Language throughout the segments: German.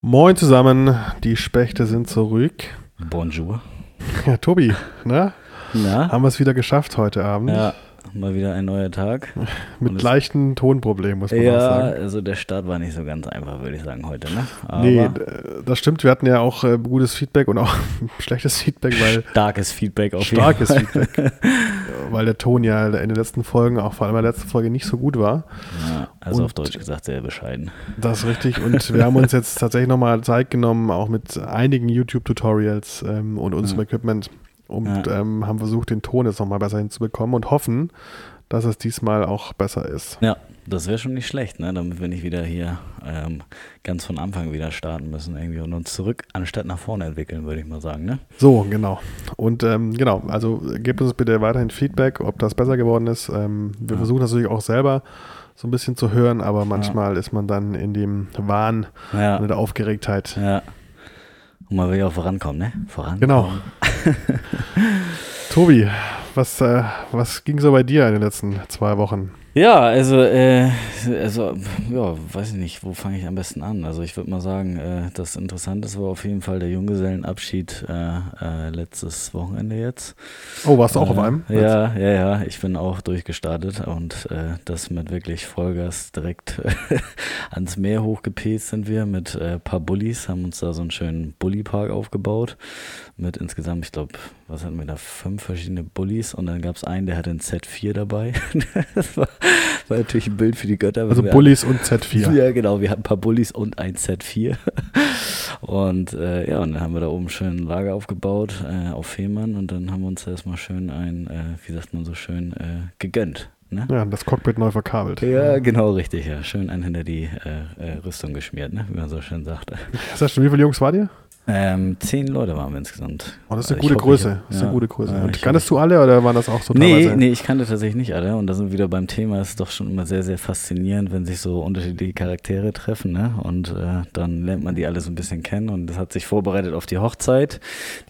Moin zusammen, die Spechte sind zurück. Bonjour. Ja, Tobi, ne? Na? Haben wir es wieder geschafft heute Abend? Ja, mal wieder ein neuer Tag. Mit Und leichten Tonproblemen, muss man auch Ja, sagen. also der Start war nicht so ganz einfach, würde ich sagen, heute, ne? Aber Nee, das stimmt. Wir hatten ja auch äh, gutes Feedback und auch schlechtes Feedback, weil starkes Feedback auf starkes jeden Fall. Feedback, weil der Ton ja in den letzten Folgen, auch vor allem in der letzten Folge, nicht so gut war. Ja, also Und- auf Deutsch gesagt sehr bescheiden. Das ist richtig. Und wir haben uns jetzt tatsächlich nochmal Zeit genommen, auch mit einigen YouTube-Tutorials ähm, und unserem Ja. Equipment und Ja. ähm, haben versucht, den Ton jetzt nochmal besser hinzubekommen und hoffen, dass es diesmal auch besser ist. Ja, das wäre schon nicht schlecht, ne? Damit wir nicht wieder hier ähm, ganz von Anfang wieder starten müssen irgendwie und uns zurück anstatt nach vorne entwickeln, würde ich mal sagen, ne? So, genau. Und ähm, genau, also gebt uns bitte weiterhin Feedback, ob das besser geworden ist. Ähm, wir Ja. versuchen das natürlich auch selber so ein bisschen zu hören, aber manchmal ist man dann in dem Wahn Ja, und in der Aufgeregtheit. ja. Und man will ja auch vorankommen, ne? Vorankommen. Genau. Tobi, was, äh, was ging so bei dir in den letzten zwei Wochen? Ja, also, äh, also, ja, weiß ich nicht, wo fange ich am besten an? Also ich würde mal sagen, äh, das Interessanteste war auf jeden Fall der Junggesellenabschied äh, äh, letztes Wochenende jetzt. Oh, warst du auch äh, auf einem? Ja, ja, ja, ich bin auch durchgestartet und äh, das mit wirklich Vollgas direkt ans Meer hochgepest sind wir mit äh, paar Bullis, haben uns da so einen schönen Bulli-Park aufgebaut mit insgesamt, ich glaube, was hatten wir da, fünf verschiedene Bullis und dann gab es einen, der hatte ein Z4 dabei. das war, war natürlich ein Bild für die Götter. Also Bullies und Z4. ja, genau. Wir hatten ein paar Bullis und ein Z4. Und äh, ja, und dann haben wir da oben schön ein Lager aufgebaut äh, auf Fehmarn und dann haben wir uns erstmal schön ein, äh, wie sagt man so schön, äh, gegönnt. Ne? Ja, das Cockpit neu verkabelt. Ja, genau, richtig, ja. Schön einen hinter die äh, äh, Rüstung geschmiert, ne? wie man so schön sagt. Heißt schon, wie viele Jungs war dir? Ähm, zehn Leute waren wir insgesamt. Oh, das ist eine Ich gute hoffe, Größe. ich- Das ist eine ja, gute Größe. Und kanntest du alle oder waren das auch so Nee, nee, ich kannte tatsächlich nicht alle. Und da sind wir wieder beim Thema. Es ist doch schon immer sehr, sehr faszinierend, wenn sich so unterschiedliche Charaktere treffen. Ne? Und äh, dann lernt man die alle so ein bisschen kennen. Und das hat sich vorbereitet auf die Hochzeit.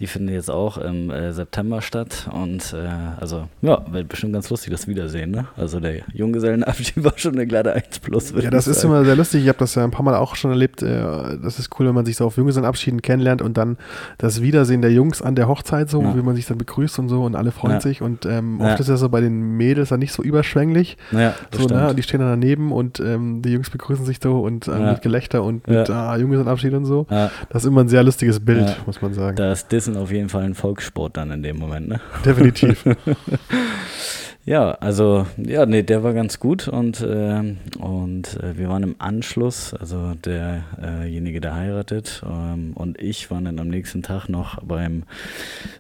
Die findet jetzt auch im äh, September statt. Und äh, also, ja, wird bestimmt ganz lustig, das Wiedersehen. Ne? Also der Junggesellenabschied war schon eine glatte 1 plus. Ja, das ist immer sehr lustig. Ich habe das ja ein paar Mal auch schon erlebt. äh, Das ist cool, wenn man sich so auf Junggesellenabschieden kennenlernt und dann das Wiedersehen der Jungs an der Hochzeit, so Ja. wie man sich dann begrüßt und so und alle freuen Ja. sich. Und ähm, Ja. oft ist das so bei den Mädels dann nicht so überschwänglich. Ja, So, ne? Und die stehen dann daneben und ähm, die Jungs begrüßen sich so und äh, Ja. mit Gelächter und mit Ja. ah, Junggesellenabschied und so. ja, Das ist immer ein sehr lustiges Bild, Ja. muss man sagen. da ist Dissen auf jeden Fall ein Volkssport dann in dem Moment. Ne? Definitiv. Ja, also, ja, nee, der war ganz gut und, ähm, und äh, wir waren im Anschluss, also derjenige, der heiratet ähm, und ich waren dann am nächsten Tag noch beim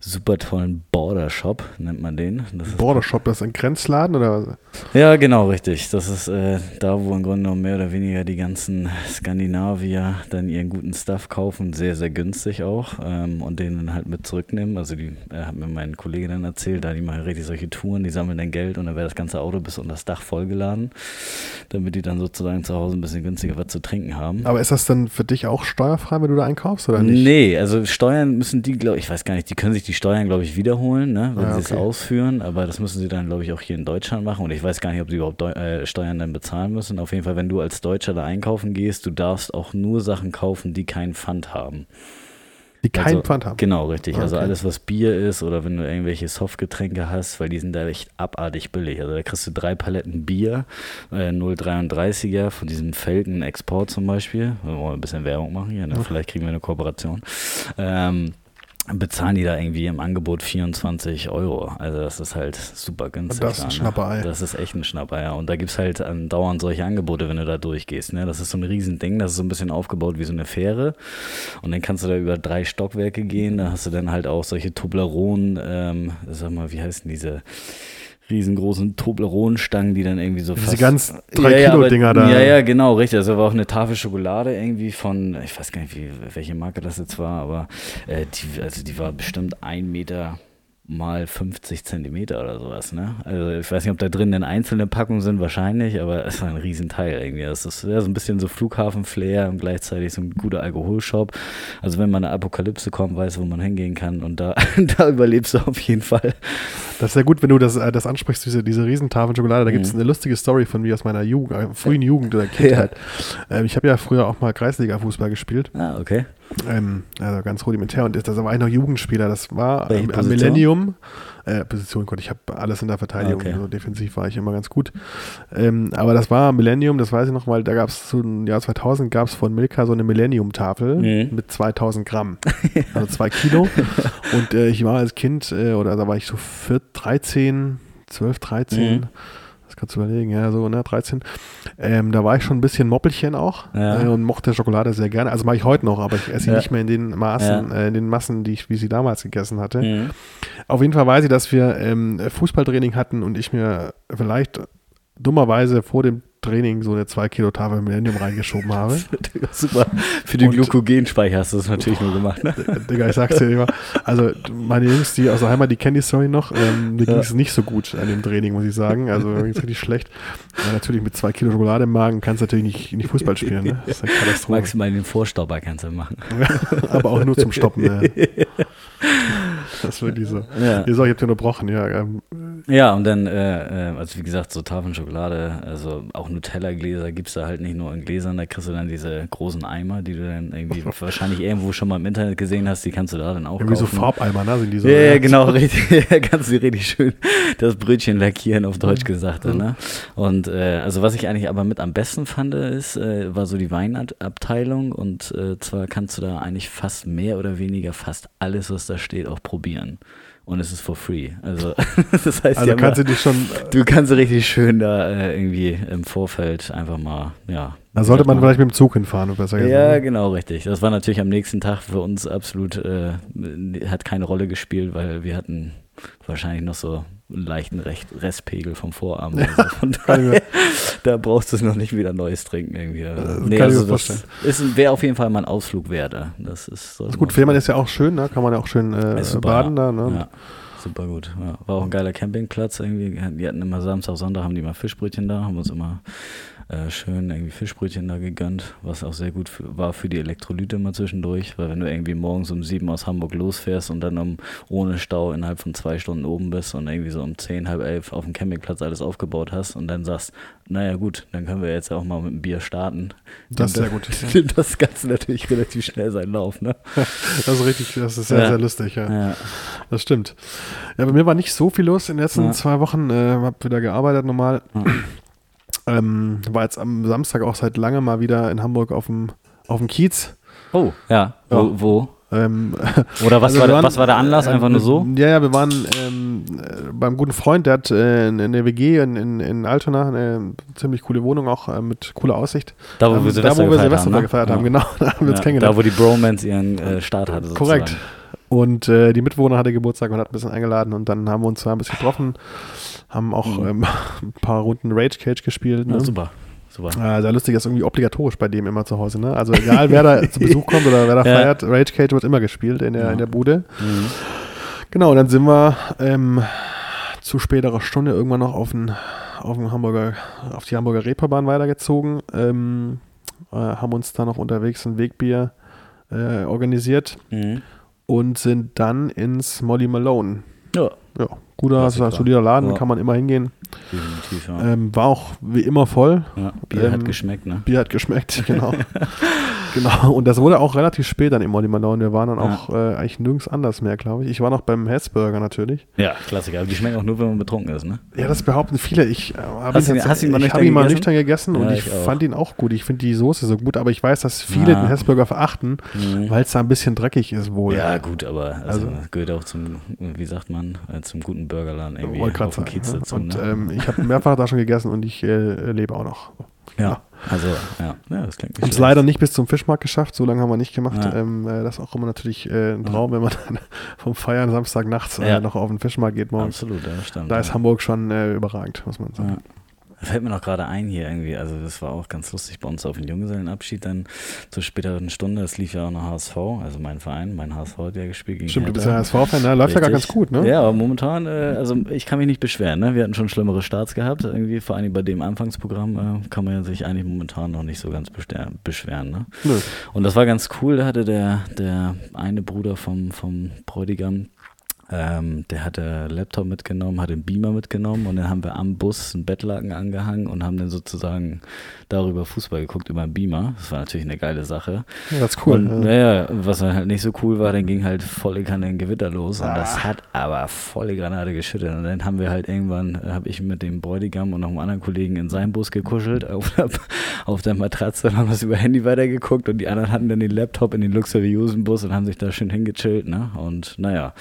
super tollen Border Shop, nennt man den. Das Border Shop, das ist ein Grenzladen oder was? ja, genau, richtig. Das ist äh, da, wo im Grunde genommen mehr oder weniger die ganzen Skandinavier dann ihren guten Stuff kaufen, sehr, sehr günstig auch ähm, und den dann halt mit zurücknehmen. Also die äh, hat mir mein Kollege dann erzählt, da die machen richtig solche Touren, die sammeln dann Geld und dann wäre das ganze Auto bis unter das Dach vollgeladen, damit die dann sozusagen zu Hause ein bisschen günstiger was zu trinken haben. Aber ist das dann für dich auch steuerfrei, wenn du da einkaufst oder nicht? Nee, also Steuern müssen die, glaube ich, weiß gar nicht, die können sich die Steuern, glaube ich, wiederholen, ne, wenn Ah, sie es okay. ausführen, aber das müssen sie dann, glaube ich, auch hier in Deutschland machen und ich weiß gar nicht, ob sie überhaupt Deu äh, Steuern dann bezahlen müssen. Auf jeden Fall, wenn du als Deutscher da einkaufen gehst, du darfst auch nur Sachen kaufen, die keinen Pfand haben. Die keinen also, Pfand haben. Genau, richtig. Also Okay. alles, was Bier ist oder wenn du irgendwelche Softgetränke hast, weil die sind da echt abartig billig. Also da kriegst du drei Paletten Bier, äh, 0,33er von diesem Felgen Export zum Beispiel. Wir wollen ein bisschen Werbung machen hier, ne? vielleicht kriegen wir eine Kooperation. Ähm, bezahlen die da irgendwie im Angebot 24 Euro. Also das ist halt super günstig. Das ist ein ne? Schnapperei. Das ist echt ein Schnapper, ja. Und da gibt es halt andauernd solche Angebote, wenn du da durchgehst. Ne? Das ist so ein Riesending, das ist so ein bisschen aufgebaut wie so eine Fähre. Und dann kannst du da über drei Stockwerke gehen. Da hast du dann halt auch solche Tobleronen, ähm, sag mal, wie heißen diese riesengroßen Toblerone-Stangen, die dann irgendwie so Diese fast... ganz Ja, ja, 3-Kilo-Dinger aber- da. Ja, ja, genau, richtig. Also war auch eine Tafel Schokolade irgendwie von, ich weiß gar nicht, wie, welche Marke das jetzt war, aber äh, die, also die war bestimmt ein Meter mal 50 Zentimeter oder sowas, ne? Also ich weiß nicht, ob da drin denn einzelne Packungen sind, wahrscheinlich, aber es war ein Riesenteil irgendwie. Das ist ja so ein bisschen so Flughafen-Flair und gleichzeitig so ein guter Alkoholshop. Also wenn man eine Apokalypse kommt, weiß, wo man hingehen kann und da, da überlebst du auf jeden Fall. Das ist sehr gut, wenn du das, äh, das ansprichst, diese, diese Riesentafeln Schokolade. Da gibt es eine lustige Story von mir aus meiner Jugend, äh, frühen Jugend oder Kindheit. Ähm, ich habe ja früher auch mal Kreisliga-Fußball gespielt. Ah, okay. Ähm, also ganz rudimentär. Und das, das war ich noch Jugendspieler. Das war ähm, am Position? Millennium. Äh, Position, Gott, ich habe alles in der Verteidigung. Okay. Also defensiv war ich immer ganz gut. Ähm, aber das war Millennium, das weiß ich noch, weil da gab es zu dem Jahr 2000 gab es von Milka so eine Millennium-Tafel Mhm. mit 2000 Gramm. Also zwei Kilo. Und äh, ich war als Kind, äh, oder da war ich so 4, 13, 12, 13. Mhm. Kannst du überlegen, ja, so, ne, 13. Ähm, da war ich schon ein bisschen Moppelchen auch Ja. äh, und mochte Schokolade sehr gerne. Also mache ich heute noch, aber ich esse sie Ja. nicht mehr in den Maßen, Ja. äh, in den Massen, die ich, wie sie damals gegessen hatte. Mhm. Auf jeden Fall weiß ich, dass wir ähm, Fußballtraining hatten und ich mir vielleicht dummerweise vor dem Training so eine 2 Kilo Tafel Millennium reingeschoben habe. Super. Für den Glykogenspeicher hast du das natürlich nur gemacht, ne? Digga, ich sag's dir immer. Also, meine Jungs, die aus der Heimat, die kennen die Story noch. Ähm, mir Ja. ging es nicht so gut an dem Training, muss ich sagen. Also, mir ging's richtig schlecht. Ja, natürlich mit zwei Kilo Schokolade im Magen kannst du natürlich nicht, nicht Fußball spielen. Ne? Das ist eine Katastrophe. Maximal den Vorstauber kannst du machen. Aber auch nur zum Stoppen. Ne? Das ist wirklich so. Ja. Nee, so, ich hab dich unterbrochen. Ja, ähm, Ja, und dann, äh, äh, also wie gesagt, so Tafeln Schokolade, also auch Nutella-Gläser gibt's da halt nicht nur in Gläsern, da kriegst du dann diese großen Eimer, die du dann irgendwie wahrscheinlich irgendwo schon mal im Internet gesehen hast, die kannst du da dann auch irgendwie so kaufen. Farbeimer, ne? Sind die so, ja, ja, genau, richtig. Kannst du richtig schön das Brötchen lackieren, auf Deutsch gesagt. Mhm. Ne? Und äh, also was ich eigentlich aber mit am besten fand, ist, äh, war so die Weinabteilung. Und äh, zwar kannst du da eigentlich fast mehr oder weniger fast alles, was da steht, auch probieren. Und es ist for free. Also das heißt, Also kannst da, du dich schon, du kannst richtig schön da äh, irgendwie im Vorfeld einfach mal, ja. da sollte man mal- vielleicht mit dem Zug hinfahren, besser gesagt. ja, genau, richtig. Das war natürlich am nächsten Tag für uns absolut, äh, hat keine Rolle gespielt, weil wir hatten wahrscheinlich noch so einen leichten Recht Restpegel vom Vorabend. Also von daher, da brauchst du noch nicht wieder Neues trinken irgendwie. Also, kann nee, also das wäre auf jeden Fall mal ein Ausflug wert. Das ist, Das ist gut, Fehmarn ist ja auch schön, ne? Kann man ja auch schön äh, baden da, ne? Ja, super gut. Ja. War auch ein geiler Campingplatz irgendwie. Die hatten immer Samstag, Sonntag haben die mal Fischbrötchen da, haben uns immer äh, schön irgendwie Fischbrötchen da gegönnt, was auch sehr gut für, war für die Elektrolyte mal zwischendurch, weil wenn du irgendwie morgens um sieben aus Hamburg losfährst und dann um, ohne Stau innerhalb von zwei Stunden oben bist und irgendwie so um zehn, halb elf auf dem Campingplatz alles aufgebaut hast und dann sagst, naja gut, dann können wir jetzt auch mal mit dem Bier starten. Das ist sehr gut. nimmt das Ganze natürlich relativ schnell seinen Lauf, ne? Das ist richtig, das ist sehr, Ja. sehr lustig, ja. Ja. Das stimmt. Ja, bei mir war nicht so viel los in den letzten Ja. zwei Wochen. Äh, hab wieder gearbeitet normal. Ja. Ähm, war jetzt am Samstag auch seit langem mal wieder in Hamburg auf dem, auf dem Kiez. Oh, ja. Wo? Ja. wo? Ähm, Oder was, also war, waren, was war der Anlass? äh, Einfach nur so? Ja, ja, wir waren ähm, äh, beim guten Freund, der hat äh, in, in der WG in, in, in Altona eine ziemlich coole Wohnung, auch äh, mit cooler Aussicht. Da, wo Ähm, wir Silvester, da, wo wir gefeiert Silvester haben, ne? gefeiert haben, genau. Da haben wir uns Ja, kennengelernt. Da, wo die Bromance ihren äh, Start hatte. Sozusagen. Korrekt. Und äh, die Mitbewohner hatte Geburtstag und hat ein bisschen eingeladen und dann haben wir uns da ein bisschen getroffen, haben auch Mhm. ähm, ein paar Runden Rage Cage gespielt. Ne? Ja, super. super. Äh, sehr lustig, das ist irgendwie obligatorisch bei dem immer zu Hause. Ne? Also egal, wer da zu Besuch kommt oder wer da Ja. feiert, Rage Cage wird immer gespielt in der, Ja. in der Bude. Mhm. Genau, und dann sind wir ähm, zu späterer Stunde irgendwann noch auf, den, auf, den Hamburger, auf die Hamburger Reeperbahn weitergezogen, ähm, äh, haben uns da noch unterwegs ein Wegbier äh, organisiert Mhm. Und sind dann ins Molly Malone. Ja, Ja, guter, Klassiker. solider Laden, Ja. kann man immer hingehen. definitiv, ja. Ähm, war auch wie immer voll. ja. Bier ähm, hat geschmeckt, ne? Bier hat geschmeckt, genau. genau, und das wurde auch relativ spät dann im Molly Malone. Wir waren dann auch äh, eigentlich nirgends anders mehr, glaube ich. Ich war noch beim Hessburger natürlich. Ja, Klassiker. Aber die schmecken auch nur, wenn man betrunken ist, ne? Ja, das behaupten viele. Ich äh, habe ihn, ihn- du ihn mal ich hab nüchtern ihn mal gegessen? nüchtern gegessen und ich, ich fand ihn auch gut. Ich finde die Soße so gut, aber ich weiß, dass viele den Hessburger verachten, Mhm. weil es da ein bisschen dreckig ist wohl. Ja, gut, aber also, Also- gehört auch zum, wie sagt man, äh, zum guten Burgerladen irgendwie Wollte auf dem Kiez dazu. Und ne? ähm, ich habe mehrfach da schon gegessen und ich äh, lebe auch noch. ja, also, ja, ja das klingt nicht Haben es leider nicht bis zum Fischmarkt geschafft, so lange haben wir nicht gemacht. Ja. Ähm, äh, das ist auch immer natürlich äh, ein Traum, wenn man dann vom Feiern Samstag nachts äh, Ja. noch auf den Fischmarkt geht morgens. Absolut, ja, stimmt. Da ja. ist Hamburg schon äh, überragend, muss man sagen. Fällt mir noch gerade ein hier irgendwie. Also, das war auch ganz lustig bei uns auf dem Junggesellenabschied dann zur späteren Stunde. Es lief ja auch noch HSV, also mein Verein, mein HSV hat ja gespielt. Gegen Stimmt, du bist ja HSV-Fan, ne? Läuft ja gar ganz gut, ne? Ja, aber momentan, äh, also ich kann mich nicht beschweren, ne? Wir hatten schon schlimmere Starts gehabt, irgendwie, vor allem bei dem Anfangsprogramm äh, kann man ja sich eigentlich momentan noch nicht so ganz beschweren, ne? Nö. Und das war ganz cool, da hatte der, der eine Bruder vom, vom Bräutigam, ähm, der hatte Laptop mitgenommen, hat den Beamer mitgenommen und dann haben wir am Bus einen Bettlaken angehangen und haben dann sozusagen darüber Fußball geguckt über einen Beamer. Das war natürlich eine geile Sache. Ja, das ist cool. Und, ja. was halt nicht so cool war, dann ging halt volle Kanne ein Gewitter los und ah. das hat aber volle Granate geschüttet. Und dann haben wir halt irgendwann, äh, habe ich mit dem Bräutigam und noch einem anderen Kollegen in seinem Bus gekuschelt auf der, auf der Matratze und haben das über Handy weitergeguckt und die anderen hatten dann den Laptop in den luxuriösen Bus und haben sich da schön hingechillt. Ne? Und naja.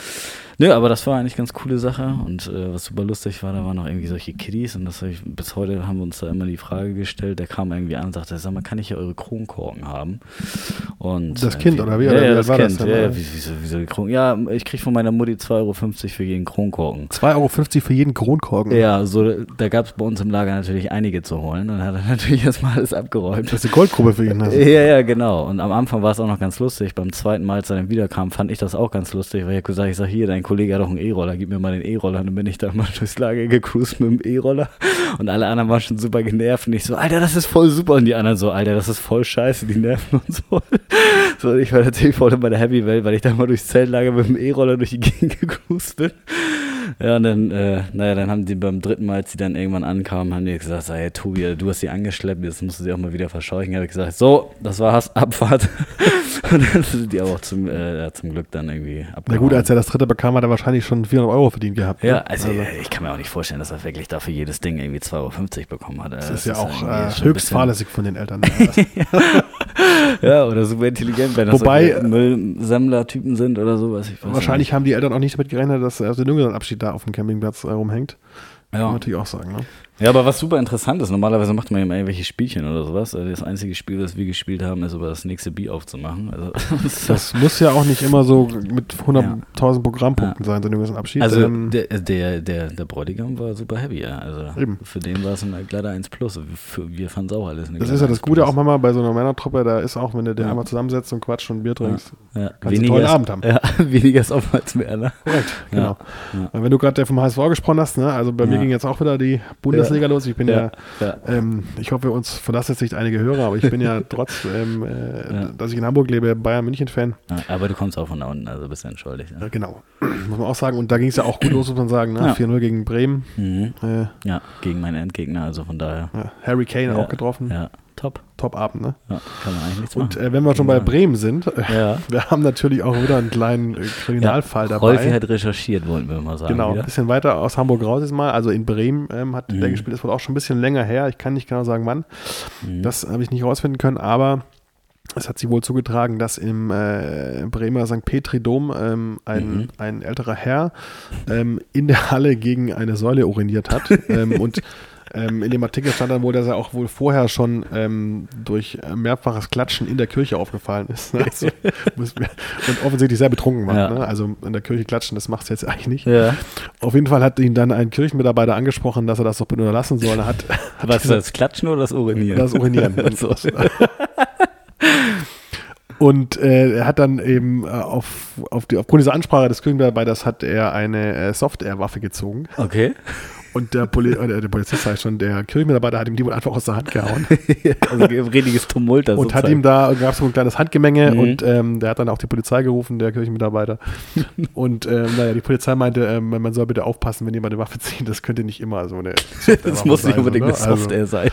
Nö, aber das war eigentlich ganz coole Sache und äh, was super lustig war, da waren noch irgendwie solche Kiddies und das ich, bis heute haben wir uns da immer die Frage gestellt, der kam irgendwie an und sagte, sag mal, kann ich ja eure Kronkorken haben? Und, das Kind, äh, oder wie? Ja, oder ja wie das war Kind, das ja, ja, wie, wieso, wieso Kron ja, ich krieg von meiner Mutti 2,50 Euro für jeden Kronkorken. 2,50 Euro für jeden Kronkorken? Ja, so, da gab es bei uns im Lager natürlich einige zu holen und hat er natürlich erstmal alles abgeräumt. Das ist eine Goldgrube für ihn. Also. Ja, ja, genau. Und am Anfang war es auch noch ganz lustig. Beim zweiten Mal, als er dann wiederkam, fand ich das auch ganz lustig, weil ich gesagt ich sag hier, dein Kollege hat doch einen E-Roller gib mir mal den E-Roller. Dann bin ich da mal durchs Lager gecruised mit dem E-Roller. Und alle anderen waren schon super genervt. Und ich so, Alter, das ist voll super. Und die anderen so, Alter, das ist voll scheiße, die nerven und so. So, ich war natürlich voll in meiner Happy Welt, weil ich da mal durchs Zeltlager mit dem E-Roller durch die Gegend gecruised bin. Ja, und dann, äh, naja, dann haben die beim dritten Mal, als die dann irgendwann ankamen, haben die gesagt, hey Tobi, du hast sie angeschleppt, jetzt musst du sie auch mal wieder verscheuchen. Habe ich gesagt, so, das war's, Abfahrt. und dann sind die aber auch zum, äh, zum Glück dann irgendwie abgehauen. Na gut, als er das dritte bekam, hat er wahrscheinlich schon 400 Euro verdient gehabt. Ja, ne? also, also, ich kann mir auch nicht vorstellen, dass er wirklich dafür jedes Ding irgendwie 2,50 Euro bekommen hat. Das, das ist ja auch äh, höchst fahrlässig von den Eltern. ja, oder super intelligent, wenn das Wobei, Müllsammler-Typen sind oder sowas. wahrscheinlich nicht. haben die Eltern auch nicht damit gerechnet, dass er aus dem Jüngerenabschied da auf dem Campingplatz äh, rumhängt. Ja. Kann man natürlich auch sagen, ne? Ja, aber was super interessant ist, normalerweise macht man ja immer irgendwelche Spielchen oder sowas. Also das einzige Spiel, das wir gespielt haben, ist über das nächste Bier aufzumachen. Also, das muss ja auch nicht immer so mit 100.000 ja. Programmpunkten ja. sein, so ein Abschied. Also ähm, der, der, der, der Bräutigam war super happy, ja. Also eben. für den war es ein glatter 1 Plus. Für, wir fanden es auch alles eine Das ist ja das Gute auch manchmal bei so einer Männertruppe, da ist auch, wenn du dir einmal zusammensetzt und quatscht und Bier trinkst, ja. kannst weniger du einen tollen Abend haben. Ja, weniger ist oftmals mehr, ne? Korrekt, genau. Wenn du gerade vom HSV gesprochen hast, ne? also bei mir ging jetzt auch wieder die Bundesliga los. Ich bin ja ja. Ähm, ich hoffe, uns verlassen jetzt nicht einige Hörer, aber ich bin ja trotz, ähm, äh, dass ich in Hamburg lebe, Bayern-München-Fan. Aber du kommst auch von da unten, also bist du entschuldigt. Ja. genau, muss man auch sagen. Und da ging es ja auch gut los, muss man sagen. Ne? 4-0 gegen Bremen. Mhm. Äh, ja, gegen meinen Endgegner, also von daher. Harry Kane auch getroffen. Ja, top. Top-Abend, ne? Ja, kann man eigentlich nichts Und äh, wenn wir schon bei Bremen sind, äh, ja. wir haben natürlich auch wieder einen kleinen äh, Kriminalfall ja, dabei. Rolfi hat recherchiert, wollten wir mal sagen. Genau, ein bisschen weiter aus Hamburg raus ist mal. Also in Bremen ähm, hat mhm. der gespielt, das war auch schon ein bisschen länger her. Ich kann nicht genau sagen, wann. Mhm. Das habe ich nicht rausfinden können, aber es hat sich wohl zugetragen, dass im äh, Bremer St. Petri-Dom ähm, ein, mhm. ein älterer Herr ähm, in der Halle gegen eine Säule uriniert hat. ähm, und ähm, in dem Artikel stand dann wohl, dass er auch wohl vorher schon ähm, durch mehrfaches Klatschen in der Kirche aufgefallen ist. Ne? Also, und offensichtlich sehr betrunken war. Ja. Ne? Also in der Kirche klatschen, das macht es jetzt eigentlich nicht. Ja. Auf jeden Fall hat ihn dann ein Kirchenmitarbeiter angesprochen, dass er das doch bitte unterlassen soll. Hat, hat Was, gesagt, das Klatschen oder das Urinieren? Das Urinieren. Und äh, er hat dann eben äh, auf, auf die, aufgrund dieser Ansprache des Kirchenmitarbeiters hat er eine äh, Software-Waffe gezogen. Okay. Und der, Poli äh, der Polizist heißt schon, der Kirchenmitarbeiter hat ihm die wohl einfach aus der Hand gehauen. also ein riesiges Tumult. Und hat ihm da, gab es so ein kleines Handgemenge mhm. und ähm, der hat dann auch die Polizei gerufen, der Kirchenmitarbeiter. und ähm, naja, die Polizei meinte, ähm, man soll bitte aufpassen, wenn jemand eine Waffe zieht. Das könnte nicht immer so eine Das muss nicht unbedingt ne? eine Software also, sein.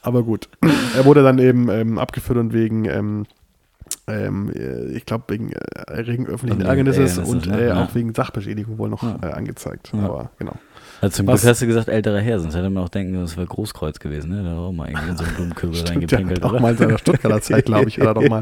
Aber gut. Er wurde dann eben ähm, abgeführt und wegen ähm, ähm, ich glaube, wegen äh, Erregen öffentlichen Ärgernisses und äh, ja. auch wegen Sachbeschädigung wohl noch ja. äh, angezeigt. Ja. Aber genau. Also zum Glück hast du gesagt, älterer Herr, sonst hätte man auch denken, das wäre Großkreuz gewesen. Ne? Da hat auch mal irgendwie in so einen Blumenkübel reingepinkelt. Ja, auch mal in seiner Stuttgarter Zeit, glaube ich, hat er doch mal,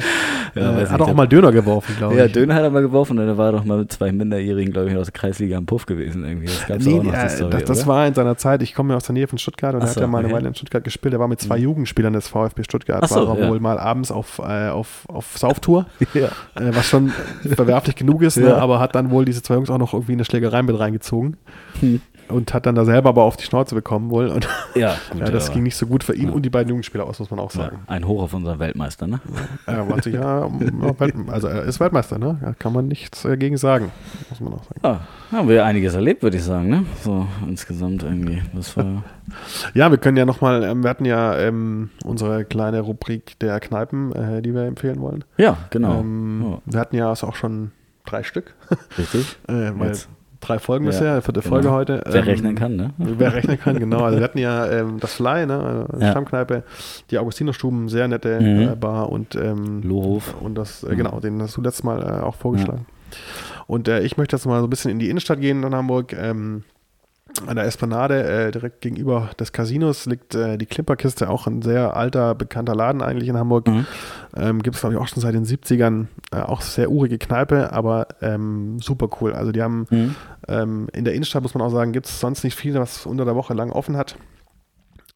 ja, äh, hat auch mal Döner geworfen, glaube ja, ich. Ja, Döner hat er mal geworfen und er war doch mal mit zwei Minderjährigen, glaube ich, aus der Kreisliga am Puff gewesen. Irgendwie. Das gab's nee, auch noch, die Story, das, das war in seiner Zeit, ich komme ja aus der Nähe von Stuttgart und er so, hat ja mal okay. eine Weile in Stuttgart gespielt. Er war mit zwei mhm. Jugendspielern des VfB Stuttgart, so, war er wohl mal abends auf, äh, auf, auf Sauftour, äh, was schon verwerflich genug ist, ne? aber hat dann wohl diese zwei Jungs auch noch irgendwie eine Schlägerei mit reingezogen. Hm. Und hat dann da selber aber auf die Schnauze bekommen wohl. Und Ja, gut. ja, das ging nicht so gut für ihn Ja. und die beiden Jugendspieler aus, muss man auch ja, sagen. ein Hoch auf unseren Weltmeister, ne? Er ja, ja, Welt, also er ist Weltmeister, ne? Da kann man nichts dagegen sagen, muss man auch sagen. Ja, haben wir einiges erlebt, würde ich sagen, ne? So insgesamt irgendwie. Das war. Ja, wir können ja nochmal, ähm, wir hatten ja ähm, unsere kleine Rubrik der Kneipen, äh, die wir empfehlen wollen. Ja, genau. Ähm, Ja. Wir hatten ja also auch schon drei Stück, Richtig. äh, weil Jetzt. Drei Folgen Ja, bisher, vierte genau. Folge heute. Wer Ähm, rechnen kann, ne? Wer rechnen kann, genau. Also wir hatten ja ähm, das Fly, ne, äh, Ja. Stammkneipe, die Augustinerstuben, sehr nette Mhm. äh, Bar und ähm, Lohof. und das, äh, Mhm. genau, den hast du letztes Mal äh, auch vorgeschlagen. Und äh, ich möchte jetzt mal so ein bisschen in die Innenstadt gehen in Hamburg. Ähm, an der Esplanade, äh, direkt gegenüber des Casinos, liegt äh, die Klimperkiste, auch ein sehr alter, bekannter Laden eigentlich in Hamburg. Mhm. Ähm, Gibt es, glaube ich, auch schon seit den 70ern. Äh, auch sehr urige Kneipe, aber ähm, super cool. Also die haben Mhm. ähm, in der Innenstadt, muss man auch sagen, gibt es sonst nicht viel, was unter der Woche lang offen hat.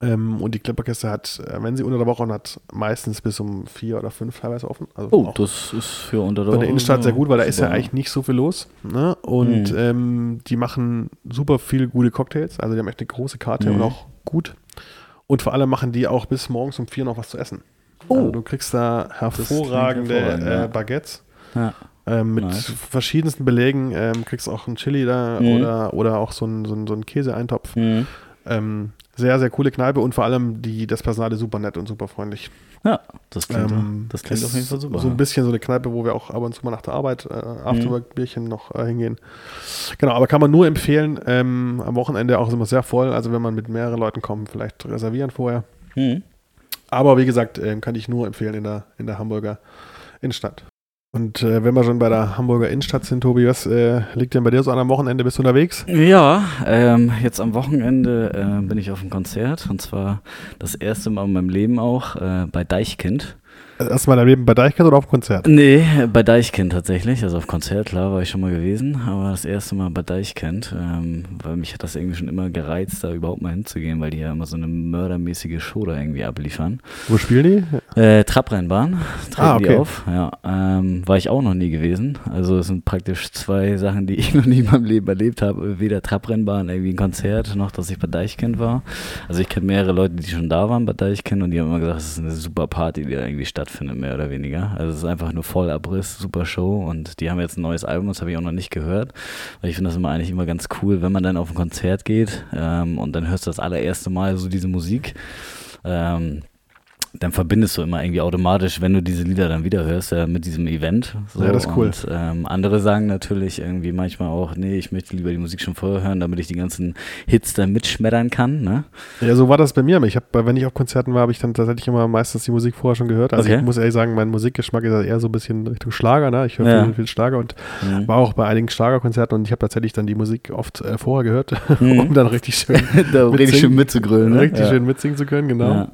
Ähm, und die Klimperkiste hat, äh, wenn sie unter der Woche hat, meistens bis um vier oder fünf teilweise offen. Also Oh, das ist für unter der bei der Woche Innenstadt sehr gut, weil da ist ja eigentlich nicht so viel los. Ne? Und Mhm. ähm, die machen super viel gute Cocktails. Also die haben echt eine große Karte Mhm. und auch gut. Und vor allem machen die auch bis morgens um vier noch was zu essen. Oh. Also du kriegst da hervorragende hervorragend, äh, Baguettes. Ja. Ähm, mit Nice. verschiedensten Belegen ähm, kriegst auch einen Chili da Mhm. oder, oder auch so einen, so so einen Käseeintopf. Mhm. Ähm, sehr, sehr coole Kneipe und vor allem die, das Personal ist super nett und super freundlich. ja, das klingt, Ähm, das klingt auf jeden Fall super. So ein bisschen so eine Kneipe, wo wir auch ab und zu mal nach der Arbeit äh, Mhm. Afterwork-Bierchen noch äh, hingehen. Genau, aber kann man nur empfehlen. Ähm, am Wochenende auch immer sehr voll. Also wenn man mit mehreren Leuten kommt, vielleicht reservieren vorher. Mhm. Aber wie gesagt, ähm, kann ich nur empfehlen in der, in der Hamburger Innenstadt. Und äh, wenn wir schon bei der Hamburger Innenstadt sind, Tobi, was äh, liegt denn bei dir so an am Wochenende? Bist du unterwegs? Ja, ähm, jetzt am Wochenende äh, bin ich auf einem Konzert und zwar das erste Mal in meinem Leben auch äh, bei Deichkind. Also Erstmal dein Leben bei Deichkind oder auf Konzert? Nee, bei Deichkind tatsächlich. Also auf Konzert, klar, war ich schon mal gewesen, aber das erste Mal bei Deichkind, ähm, weil mich hat das irgendwie schon immer gereizt, da überhaupt mal hinzugehen, weil die ja immer so eine mördermäßige Show da irgendwie abliefern. Wo spielen die? Äh, Trabrennbahn, treten Ah, okay. die auf. Ja, ähm, war ich auch noch nie gewesen. Also es sind praktisch zwei Sachen, die ich noch nie in meinem Leben erlebt habe. Weder Trabrennbahn, irgendwie ein Konzert, noch dass ich bei Deichkind war. Also ich kenne mehrere Leute, die schon da waren bei Deichkind und die haben immer gesagt, es ist eine super Party, die da irgendwie stattfindet, mehr oder weniger. Also es ist einfach nur Vollabriss, super Show und die haben jetzt ein neues Album, das habe ich auch noch nicht gehört, weil ich finde das immer eigentlich immer ganz cool, wenn man dann auf ein Konzert geht ähm, und dann hörst du das allererste Mal so diese Musik. Ähm, dann verbindest du immer irgendwie automatisch, wenn du diese Lieder dann wieder hörst, ja, mit diesem Event. So. Ja, das ist cool. Und ähm, andere sagen natürlich irgendwie manchmal auch, nee, ich möchte lieber die Musik schon vorher hören, damit ich die ganzen Hits dann mitschmettern kann. Ne? Ja, so war das bei mir. Ich hab, wenn ich auf Konzerten war, habe ich dann tatsächlich immer meistens die Musik vorher schon gehört. Also Okay. ich muss ehrlich sagen, mein Musikgeschmack ist eher so ein bisschen Richtung Schlager. Ne? Ich höre Ja. viel, viel Schlager und Mhm. war auch bei einigen Schlagerkonzerten und ich habe tatsächlich dann die Musik oft äh, vorher gehört, Mhm. um dann richtig schön, da richtig schön mitzugrölen. Ne? richtig ja. schön mitsingen zu können. Genau.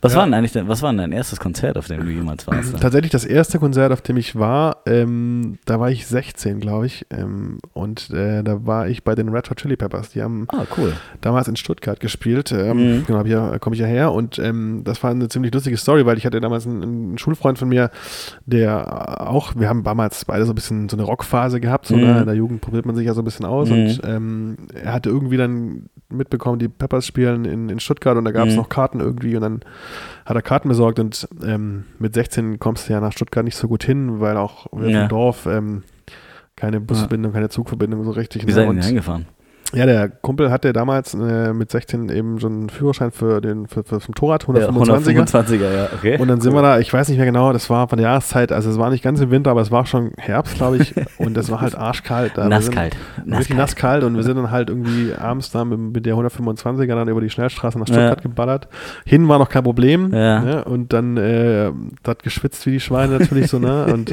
Was, Ja. war denn eigentlich dein, was war denn dein erstes Konzert, auf dem du jemals warst? dann? Tatsächlich das erste Konzert, auf dem ich war, ähm, da war ich 16, glaube ich. Ähm, und äh, da war ich bei den Red Hot Chili Peppers. Die haben Ah, cool. damals in Stuttgart gespielt. Ähm, Mhm. Genau, ja- komme ich ja her. Und ähm, das war eine ziemlich lustige Story, weil ich hatte damals einen, einen Schulfreund von mir, der auch, wir haben damals beide so ein bisschen so eine Rockphase gehabt. So, Mhm. ne? In der Jugend probiert man sich ja so ein bisschen aus. Mhm. Und ähm, er hatte irgendwie dann mitbekommen, die Peppers spielen in, in Stuttgart und da gab es Mhm. noch Karten irgendwie und dann hat er Karten besorgt und ähm, mit 16 kommst du ja nach Stuttgart nicht so gut hin, weil auch wir Ja. vom Dorf ähm, keine Busverbindung, keine Zugverbindung so richtig. Wie ne? seid ihr denn hingefahren? Ja, der Kumpel hatte damals äh, mit 16 eben schon einen Führerschein für den für, für, für Motorrad, 125er. 125er, ja, okay. Und dann sind Cool. wir da, ich weiß nicht mehr genau, das war von der Jahreszeit, also es war nicht ganz im Winter, aber es war schon Herbst, glaube ich. und es war halt arschkalt. da. Wir sind Nasskalt. Richtig nasskalt und wir sind dann halt irgendwie abends da mit, mit der 125er dann über die Schnellstraße nach Stuttgart Ja. geballert. Hin war noch kein Problem. Ja. Ne? Und dann äh, hat geschwitzt wie die Schweine natürlich so, ne? Und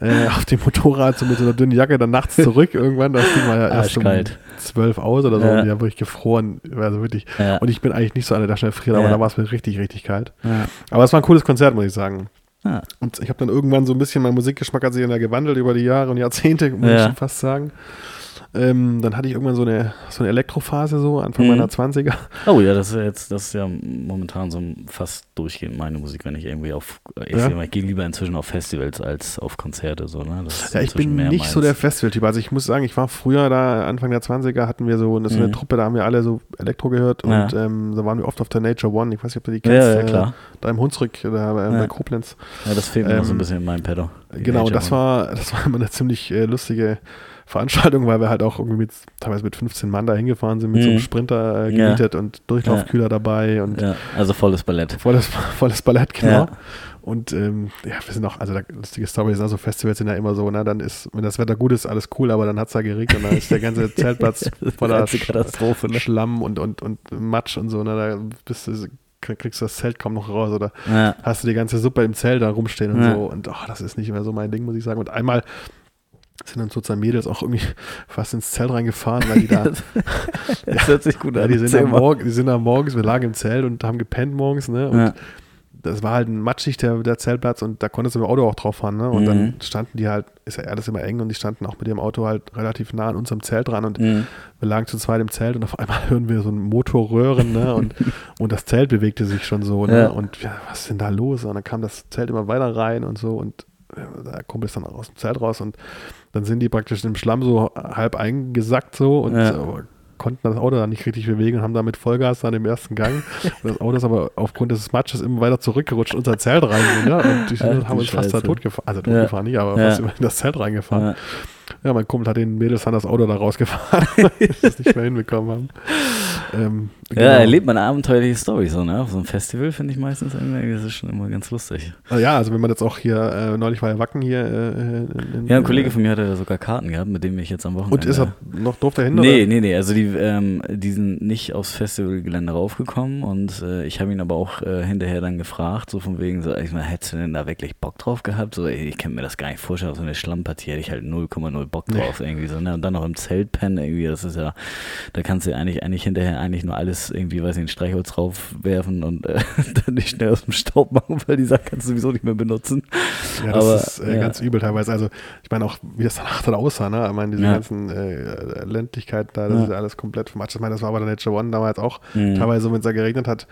äh, auf dem Motorrad so mit so einer dünnen Jacke dann nachts zurück irgendwann. Das war ja erst um Arschkalt. Zwölf aus oder so. Ja. Und ja, wirklich gefroren. Also wirklich. Ja. Und ich bin eigentlich nicht so einer, der schnell friert, aber Ja. da war es mir richtig, richtig kalt. Aber es war ein cooles Konzert, muss ich sagen. Ja. Und ich habe dann irgendwann so ein bisschen, mein Musikgeschmack hat sich dann ja gewandelt über die Jahre und Jahrzehnte, muss ich schon fast sagen. Ähm, dann hatte ich irgendwann so eine, so eine Elektrophase, so Anfang Mhm. meiner 20er. Oh ja, das ist ja jetzt, das ist ja momentan so fast durchgehend meine Musik, wenn ich irgendwie auf, ich, Ja. mal, ich gehe lieber inzwischen auf Festivals als auf Konzerte, so, ne? Ja, ich bin nicht so der Festival-Typ. Also ich muss sagen, ich war früher da, Anfang der 20er hatten wir so, so eine Mhm. Truppe, da haben wir alle so Elektro gehört und Ja. ähm, da waren wir oft auf der Nature One. Ich weiß nicht, ob du die Ja, kennst. ja, äh, klar. Da im Hunsrück, da äh, Ja. bei Koblenz. Ja, das fehlt mir noch so ein Ähm, bisschen in meinem Pedal. Genau, Nature das One. war, das war immer eine ziemlich äh, lustige Veranstaltung, weil wir halt auch irgendwie mit, teilweise mit 15 Mann da hingefahren sind, mit so einem Mhm. Sprinter äh, Ja. gemietet und Durchlaufkühler dabei und Ja, also volles Ballett. volles, volles Ballett, genau. Ja. Und ähm, ja, wir sind auch, also da, lustige Stories, also Festivals sind ja immer so, ne, dann ist, wenn das Wetter gut ist, alles cool, aber dann hat es da geregnet und dann ist der ganze Zeltplatz voller Katastrophe, ne? Schlamm und, und, und Matsch und so, ne, da bist du, kriegst du das Zelt kaum noch raus oder Ja. hast du die ganze Suppe im Zelt da rumstehen und Ja. so und ach, das ist nicht mehr so mein Ding, muss ich sagen. Und einmal sind dann sozusagen Mädels auch irgendwie fast ins Zelt reingefahren, weil die da, Das hört sich gut ja, an. die sind morgen, die sind da morgens, wir lagen im Zelt und haben gepennt morgens, ne, und Ja. das war halt ein matschig, der, der Zeltplatz und da konntest du mit dem Auto auch drauf fahren, ne? Und Mhm. dann standen die halt, ist ja alles immer eng und die standen auch mit dem Auto halt relativ nah an unserem Zelt dran und Mhm. wir lagen zu zweit im Zelt und auf einmal hören wir so ein Motor röhren, ne? Und, und das Zelt bewegte sich schon so, ne? Ja. Und ja, was ist denn da los? Und dann kam das Zelt immer weiter rein und so und ja, da kommt es dann aus dem Zelt raus und dann sind die praktisch im Schlamm so halb eingesackt so und Ja. äh, konnten das Auto dann nicht richtig bewegen und haben damit Vollgas dann im ersten Gang. Und das Auto ist aber aufgrund des Matsches immer weiter zurückgerutscht in unser Zelt rein. So, ne? Und die Ach, haben uns fast da Scheiße. totgefahren. Also Ja. totgefahren nicht, aber Ja. fast immer in das Zelt reingefahren. Ja. Mein Kumpel hat den Mädels dann das Auto da rausgefahren, weil das nicht mehr hinbekommen haben. Ähm, Ja, erlebt man abenteuerliche Storys so, ne? Auf so einem Festival finde ich meistens irgendwie, das ist schon immer ganz lustig. Also ja, also wenn man jetzt auch hier, äh, neulich war ja Wacken hier. Äh, in, in, Ja, ein Kollege von mir hatte sogar Karten gehabt, mit dem ich jetzt am Wochenende. Und ist er noch doof dahin? Nee, oder? nee, nee. Also die, ähm, die sind nicht aufs Festivalgelände raufgekommen und äh, ich habe ihn aber auch äh, hinterher dann gefragt, so von wegen, so, ich meine, hättest du denn da wirklich Bock drauf gehabt? So, ey, ich kann mir das gar nicht vorstellen, auf so eine Schlammpartie hätte ich halt 0,0 Bock Nee. drauf irgendwie so, ne? Und dann noch im Zelt pennen irgendwie, das ist ja, da kannst du ja eigentlich, eigentlich hinterher eigentlich nur alles irgendwie, weiß ich, ein Streichholz draufwerfen und äh, dann nicht schnell aus dem Staub machen, weil die Sachen kannst du sowieso nicht mehr benutzen. Ja, das Aber, ist äh, ja. ganz übel teilweise. Also ich meine auch, wie das danach dann aussah, ne? Ich meine, diese Ja. ganzen äh, Ländlichkeit da, das Ja. ist ja alles komplett vermatscht. Ich meine, das war bei der Nature One damals auch. Mhm. Teilweise, wenn es da geregnet hat,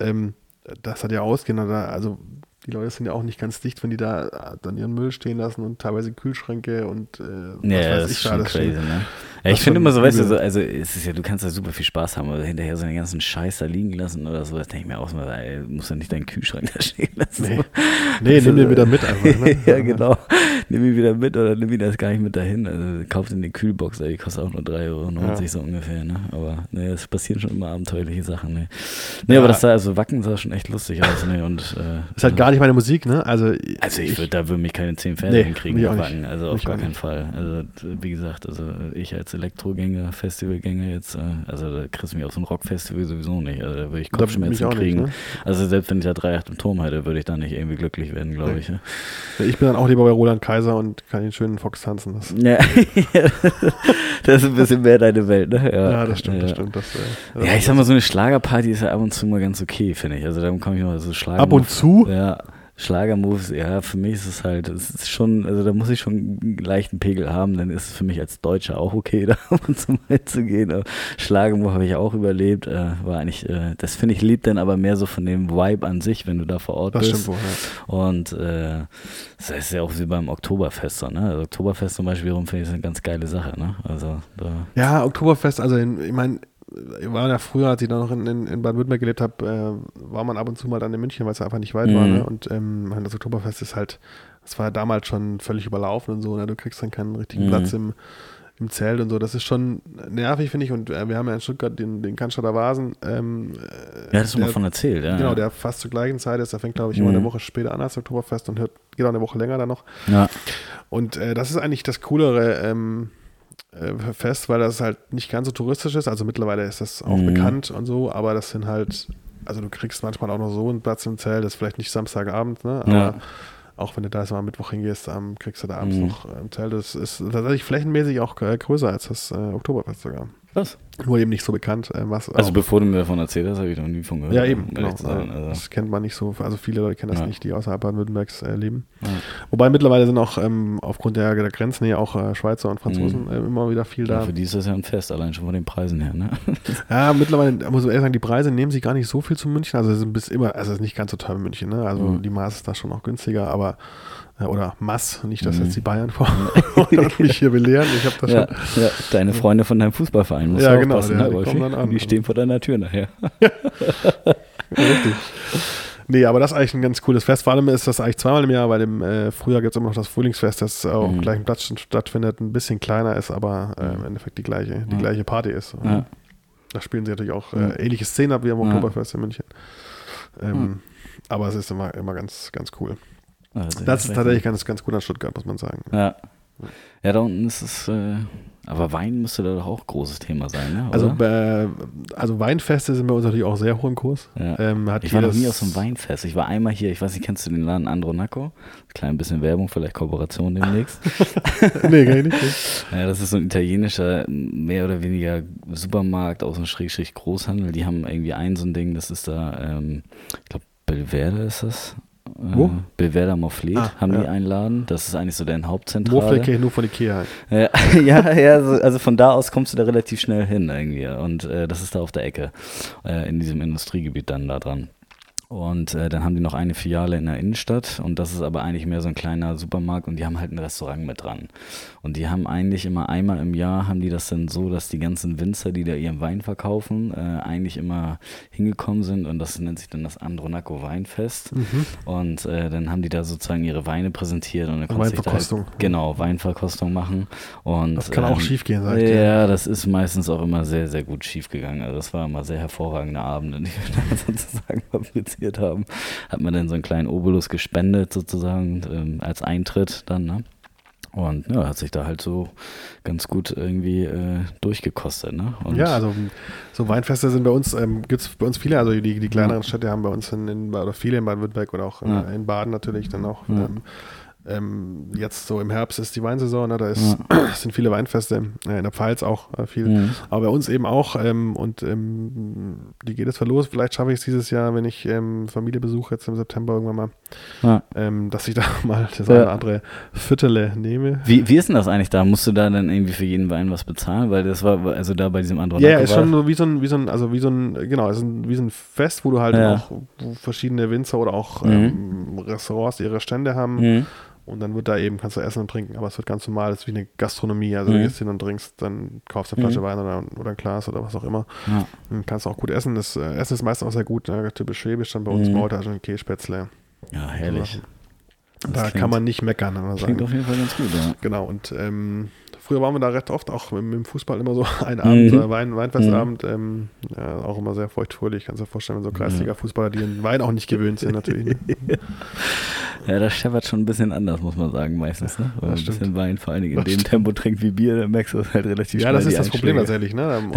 ähm, das hat ja ausgehen. Oder, also die Leute sind ja auch nicht ganz dicht, wenn die da äh, dann ihren Müll stehen lassen und teilweise Kühlschränke und äh, Ja, das ist da schon alles crazy, ne? Ja, ich finde immer so, weißt du, so, also es ist ja, du kannst da super viel Spaß haben, aber hinterher so den ganzen Scheiß da liegen lassen oder so, das denke ich mir auch so, ey, du musst ja nicht deinen Kühlschrank da stehen lassen. Nee. Nee, nimm ist, den wieder mit einfach. Ne? ja, genau. Nimm ihn wieder mit oder nimm ihn das gar nicht mit dahin. Also kauf dir eine Kühlbox, die kostet auch nur 3,90 Euro Ja. so ungefähr, ne? Aber ne, es passieren schon immer abenteuerliche Sachen, ne? Ne, Ja. aber das sah, also Wacken sah schon echt lustig aus, ne? Und äh, Ist halt gar nicht meine Musik, ne? Also, also ich würde, da würde mich keine zehn Pferde Nee, hinkriegen, auf. Wacken. Also auf gar keinen. Fall. Also wie gesagt, also ich als Elektrogänger, Festivalgänger jetzt, äh, also da kriegst du mich auf so ein Rockfestival sowieso nicht. Also da würde ich Kopfschmerzen auch nicht, kriegen. ne? Also selbst wenn ich da drei Acht im Turm hätte, würde ich da nicht irgendwie glücklich werden, glaube Nee. ich. ich bin dann auch lieber bei Roland Kaiser und kann den schönen Fox tanzen. Das, Ja, das ist ein bisschen mehr deine Welt, ne? ja, das stimmt, ja. das stimmt. Das, äh, Ja, ich sag mal, so eine Schlagerparty ist ja ab und zu mal ganz okay, finde ich. Also da komme ich mal so Schlager. Ab und zu? Ja, Schlagermoves, ja, für mich ist es halt, es ist schon, also da muss ich schon einen leichten Pegel haben, dann ist es für mich als Deutscher auch okay, da und zu gehen. Schlagermove habe ich auch überlebt, äh, war eigentlich, äh, das finde ich lieb dann aber mehr so von dem Vibe an sich, wenn du da vor Ort Das bist. stimmt wohl, ja. Und äh, das ist ja auch wie beim Oktoberfest so, ne? Also Oktoberfest zum Beispiel, finde ich das eine ganz geile Sache, ne? Also da, Ja, Oktoberfest, also in, ich meine, war ja früher, als ich da noch in, in, in Baden-Württemberg gelebt habe, äh, war man ab und zu mal dann in München, weil es einfach nicht weit war. Mhm. Ne? Und ähm, ich das Oktoberfest ist halt, das war ja damals schon völlig überlaufen und so, ne? du kriegst dann keinen richtigen Mhm. Platz im, im Zelt und so. Das ist schon nervig, finde ich. Und äh, wir haben ja in Stuttgart den, den Cannstatter Vasen. Ähm, ja, hast du mal von erzählt, ja. Genau, der fast zur gleichen Zeit ist. Der fängt, glaube ich, immer Mhm. eine Woche später an als Oktoberfest und hört, geht auch eine Woche länger dann noch. ja. Und äh, das ist eigentlich das coolere ähm, äh, Fest, weil das halt nicht ganz so touristisch ist. Also mittlerweile ist das auch Mhm. bekannt und so, aber das sind halt, also du kriegst manchmal auch noch so einen Platz im Zelt, das ist vielleicht nicht Samstagabend, ne? Aber Ja. auch wenn du da jetzt mal am Mittwoch hingehst, ähm, kriegst du da abends Mhm. noch äh, im Zelt. Das ist tatsächlich flächenmäßig auch äh, größer als das äh, Oktoberfest sogar. Was? Nur eben nicht so bekannt. Äh, was Also bevor du mir davon erzählt hast, habe ich noch nie von gehört. ja, eben, um genau. sein. Also, Das kennt man nicht so, also viele Leute kennen das Ja. nicht, die außerhalb Baden-Württembergs äh, leben. ja. Wobei mittlerweile sind auch ähm, aufgrund der, der Grenzen hier auch äh, Schweizer und Franzosen Mhm. äh, immer wieder viel Ja, da. für die ist das ja ein Fest, allein schon von den Preisen her. Ne? Ja, mittlerweile muss ich ehrlich sagen, die Preise nehmen sich gar nicht so viel zu München. Also es ist bis immer, also es ist nicht ganz so teuer in München, ne? Also Mhm. die Maß ist da schon noch günstiger, aber oder Mass, nicht, dass Mhm. jetzt die Bayern vor und mich hier belehren. Ich habe das Ja, schon. ja, deine Freunde von deinem Fußballverein musst Ja, genau, aufpassen, ja, ne, die kommen dann an. Die stehen vor deiner Tür nachher. Richtig. Nee, aber das ist eigentlich ein ganz cooles Fest. Vor allem ist das eigentlich zweimal im Jahr, weil im äh, Frühjahr gibt es immer noch das Frühlingsfest, das auf Mhm. dem gleichen Platz stattfindet, ein bisschen kleiner ist, aber äh, im Endeffekt die gleiche, die Ja. gleiche Party ist. Ja. Da spielen sie natürlich auch Ja. äh, ähnliche Szenen ab wie am Ja. Oktoberfest in München. Ähm, Aber es ist immer, immer ganz, ganz cool. Also, Das ist tatsächlich ganz, ganz gut an Stuttgart, muss man sagen. Ja. Ja, da unten ist es. Äh, aber Wein müsste da doch auch ein großes Thema sein, ne? Also, äh, also Weinfeste sind bei uns natürlich auch sehr hoch im Kurs. Ja. Ähm, ich war noch nie auf so einem Weinfest. Ich war einmal hier, ich weiß nicht, kennst du den Laden Andronaco? Klein bisschen Werbung, vielleicht Kooperation demnächst. nee, ich nicht. ja, das ist so ein italienischer, mehr oder weniger Supermarkt aus dem Schrägstrich Großhandel. Die haben irgendwie ein so ein Ding, das ist da, ähm, ich glaube, Belverde ist das. Äh, Wo? Belverde Morflet Ah, haben die ja. einen Laden. Das ist eigentlich so deren Hauptzentrale. Wurfel kenne ich nur von Ikea. halt. Ja, ja, ja so, also von da aus kommst du da relativ schnell hin irgendwie. Und äh, das ist da auf der Ecke, äh, in diesem Industriegebiet dann da dran. Und äh, dann haben die noch eine Filiale in der Innenstadt und das ist aber eigentlich mehr so ein kleiner Supermarkt und die haben halt ein Restaurant mit dran. Und die haben eigentlich immer einmal im Jahr haben die das dann so, dass die ganzen Winzer, die da ihren Wein verkaufen, äh, eigentlich immer hingekommen sind und das nennt sich dann das Andronaco Weinfest. Mhm. Und äh, dann haben die da sozusagen ihre Weine präsentiert und dann du dich da Weinverkostung. Halt, genau, Weinverkostung machen. Und, Das kann auch ähm, schief gehen, sag ich Ja, das ist meistens auch immer sehr, sehr gut schief gegangen. Also das war immer sehr hervorragende Abende, die wir da sozusagen fabriziert haben. Hat man dann so einen kleinen Obolus gespendet sozusagen ähm, als Eintritt dann, ne? Und ja, hat sich da halt so ganz gut irgendwie äh, durchgekostet, ne? Und, Ja, also so Weinfeste sind bei uns, ähm, gibt es bei uns viele, also die, die kleineren Städte haben bei uns in, in oder viele in Baden-Württemberg oder auch in, Ja. in Baden natürlich dann auch. Ja. Ähm, ähm, jetzt so im Herbst ist die Weinsaison, ne, da ist, sind viele Weinfeste, äh, in der Pfalz auch äh, viel. Mhm. Aber bei uns eben auch ähm, und ähm, die geht es verlos. Vielleicht schaffe ich es dieses Jahr, wenn ich ähm, Familie besuche, jetzt im September irgendwann mal, Ja. ähm, dass ich da mal das Ja. eine oder andere Viertele nehme. Wie, wie ist denn das eigentlich da? Musst du da dann irgendwie für jeden Wein was bezahlen? Weil das war, also da bei diesem anderen Ja, ja, ist schon so wie so ein, wie so ein, also wie so ein, genau, ist ein, wie so ein Fest, wo du halt Ja. auch verschiedene Winzer oder auch Mhm. ähm, Restaurants ihre Stände haben Mhm. Und dann wird da eben, kannst du essen und trinken, aber es wird ganz normal, es ist wie eine Gastronomie, also Mhm. du gehst hin und trinkst, dann kaufst du eine Flasche Mhm. Wein oder, oder ein Glas oder was auch immer Ja. und kannst auch gut essen, das äh, Essen ist meistens auch sehr gut, ne? typisch schwäbisch, dann bei uns Mhm. Maultaschen, Kässpätzle, ja, herrlich. Das da klingt- kann man nicht meckern, kann man Klingt sagen. auf jeden Fall ganz gut, ja. Genau, und ähm, früher waren wir da recht oft, auch im, im Fußball immer so ein Abend, Mhm. Wein, Weinfestabend, ähm, ja, auch immer sehr feuchtfröhlich, kannst du dir vorstellen, wenn so Kreisliga-Fußballer, die den Wein auch nicht gewöhnt sind natürlich. Ne? Ja, das scheppert schon ein bisschen anders, muss man sagen, meistens. Ne? Wenn man Das ein bisschen Wein vor allen Dingen in Das dem stimmt. Tempo trinkt wie Bier, dann merkst du es halt relativ ja, schnell. das ist das Problem tatsächlich. Ne? Anfang,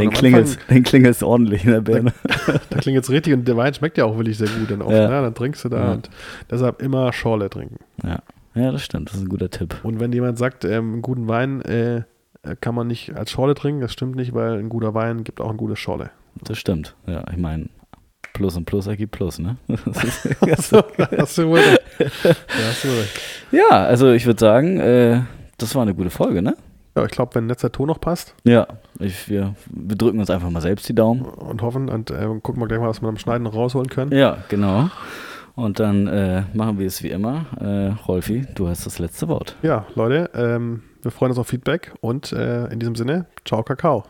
den klingelt's ordentlich in der Birne. da klingelt's richtig und der Wein schmeckt ja auch wirklich sehr gut dann oft. Ja. Ne? Dann trinkst du da Ja. und deshalb immer Schorle trinken. Ja. Ja, das stimmt, das ist ein guter Tipp. Und wenn jemand sagt, ähm, einen guten Wein äh, kann man nicht als Schorle trinken, das stimmt nicht, weil ein guter Wein gibt auch ein gutes Schorle. Das stimmt. Ja, ich meine, Plus und Plus ergibt Plus, ne? Das ist, Achso, hast du wohl. Ja, also ich würde sagen, äh, das war eine gute Folge, ne? Ja, ich glaube, wenn letzter Ton noch passt Ja, ich, wir, wir drücken uns einfach mal selbst die Daumen. und hoffen und äh, gucken wir gleich mal, was wir am Schneiden noch rausholen können. Ja, genau. Und dann äh, machen wir es wie immer. Äh, Rolfi, du hast das letzte Wort. Ja, Leute, ähm, wir freuen uns auf Feedback und äh, in diesem Sinne, ciao, Kakao.